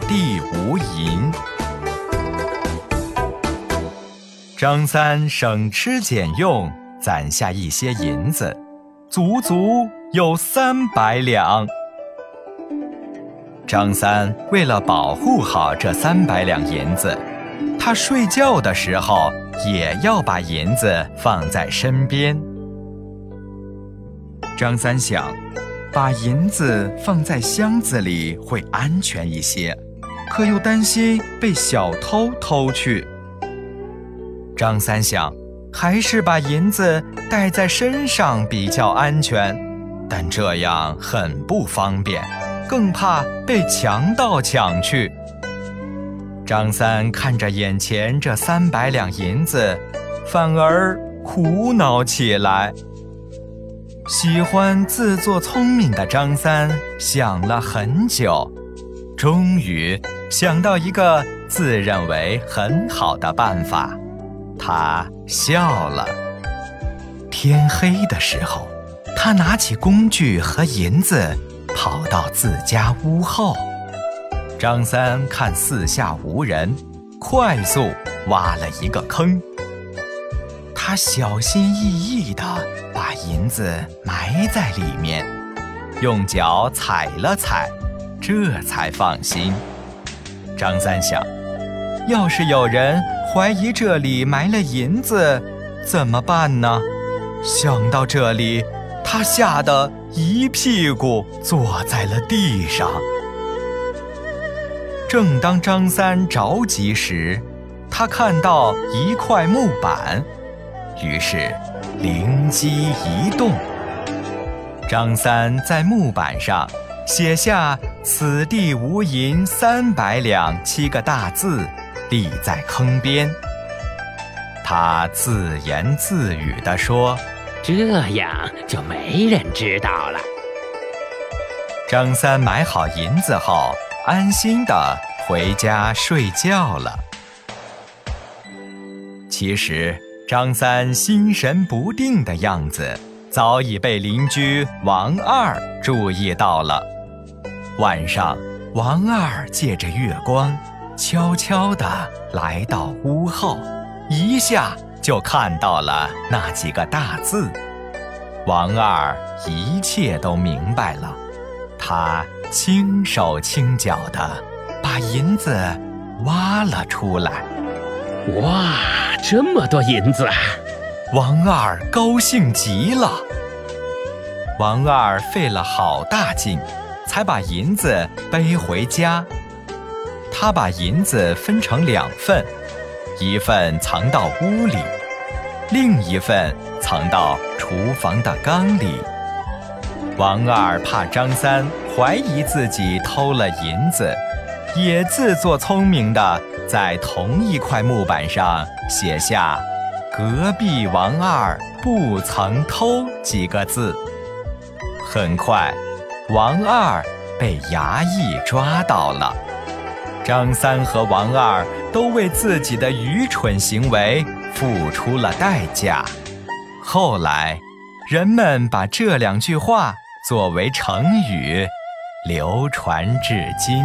地无银张三省吃俭用攒下一些银子足足有三百两。张三为了保护好这三百两银子他睡觉的时候也要把银子放在身边。张三想把银子放在箱子里会安全一些。可又担心被小偷偷去。张三想，还是把银子带在身上比较安全，但这样很不方便，更怕被强盗抢去。张三看着眼前这三百两银子，反而苦恼起来。喜欢自作聪明的张三想了很久，终于想到一个自认为很好的办法。他笑了。天黑的时候，他拿起工具和银子，跑到自家屋后。张三看四下无人，快速挖了一个坑。他小心翼翼地把银子埋在里面，用脚踩了踩，这才放心。张三想，要是有人……怀疑这里埋了银子，怎么办呢？想到这里，他吓得一屁股坐在了地上。正当张三着急时，他看到一块木板，于是灵机一动。张三在木板上写下“此地无银三百两”七个大字。立在坑边，他自言自语地说：“这样就没人知道了。”张三买好银子后，安心地回家睡觉了。其实，张三心神不定的样子早已被邻居王二注意到了。晚上，王二借着月光。悄悄地来到屋后，一下就看到了那几个大字。王二一切都明白了，他轻手轻脚地把银子挖了出来。哇，这么多银子！王二高兴极了。王二费了好大劲，才把银子背回家。他把银子分成两份，一份藏到屋里，另一份藏到厨房的缸里。王二怕张三怀疑自己偷了银子，也自作聪明地在同一块木板上写下“隔壁王二不曾偷”几个字。很快，王二被衙役抓到了。张三和王二都为自己的愚蠢行为付出了代价。后来，人们把这两句话作为成语，流传至今。